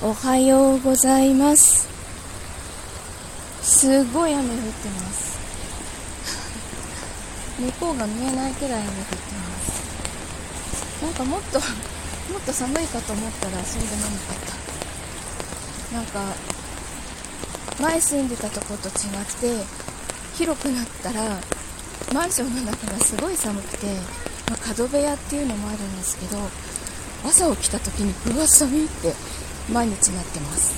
おはようございます。すごい雨降ってます。向こうが見えないくらい雨降ってます。なんかもっと もっと寒いかと思ったらそうでもなか。ったなんか前住んでたとこと違って広くなったらマンションの中がすごい寒くて、まあ、角部屋っていうのもあるんですけど朝起きた時にうわ寒いって毎日なってます。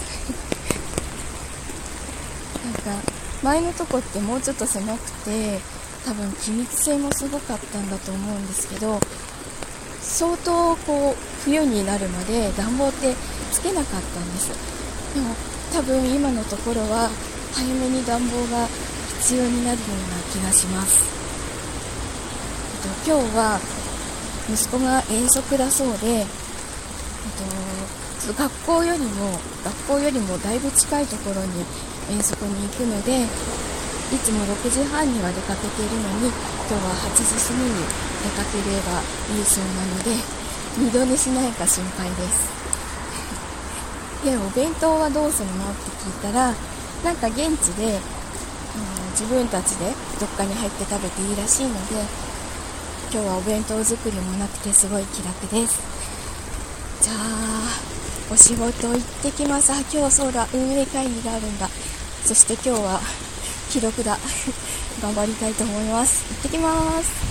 なんか前のとこってもうちょっと狭くて多分気密性もすごかったんだと思うんですけど相当こう冬になるまで暖房ってつけなかったんです。でも多分今のところは早めに暖房が必要になるような気がします。と今日は息子が遠足だそうで、と、学校よりも学校よりもだいぶ近いところに遠足に行くのでいつも6時半には出かけているのに今日は8時過ぎに出かければいいそうなので二度寝しないか心配です。でお弁当はどうするのって聞いたらなんか現地で、うん、自分たちでどっかに入って食べていいらしいので今日はお弁当作りもなくてすごい気楽です。じゃあお仕事行ってきます。あ今日そうだ。運営会議があるんだ。そして今日は記録だ。頑張りたいと思います。行ってきます。